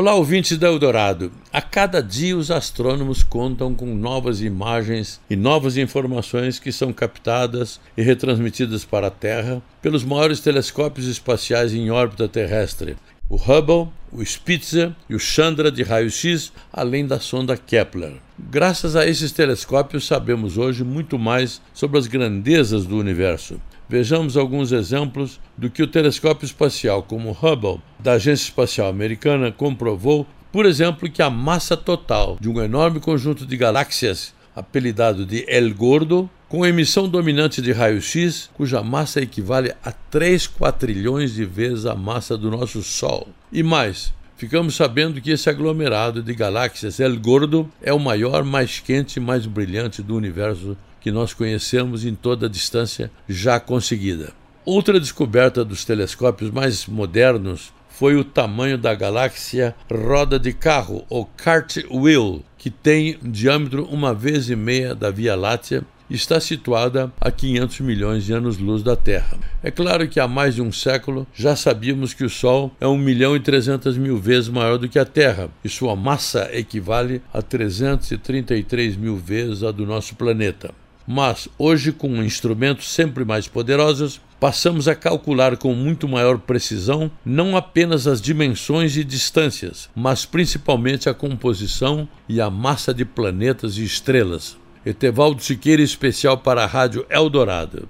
Olá, ouvintes da Eldorado. A cada dia os astrônomos contam com novas imagens e novas informações que são captadas e retransmitidas para a Terra pelos maiores telescópios espaciais em órbita terrestre, o Hubble, o Spitzer e o Chandra de raio-x, além da sonda Kepler. Graças a esses telescópios, sabemos hoje muito mais sobre as grandezas do universo. Vejamos alguns exemplos do que o telescópio espacial, como Hubble, da Agência Espacial Americana, comprovou, por exemplo, que a massa total de um enorme conjunto de galáxias, apelidado de El Gordo, com emissão dominante de raio-x, cuja massa equivale a 3 quatrilhões de vezes a massa do nosso Sol. E mais, ficamos sabendo que esse aglomerado de galáxias El Gordo é o maior, mais quente e mais brilhante do universo que nós conhecemos em toda a distância já conseguida. Outra descoberta dos telescópios mais modernos foi o tamanho da galáxia roda de carro, ou Cartwheel, que tem um diâmetro uma vez e meia da Via Láctea e está situada a 500 milhões de anos-luz da Terra. É claro que há mais de um século já sabíamos que o Sol é 1 milhão e 300 mil vezes maior do que a Terra e sua massa equivale a 333 mil vezes a do nosso planeta. Mas hoje, com instrumentos sempre mais poderosos, passamos a calcular com muito maior precisão não apenas as dimensões e distâncias, mas principalmente a composição e a massa de planetas e estrelas. Etevaldo Siqueira, especial para a Rádio Eldorado.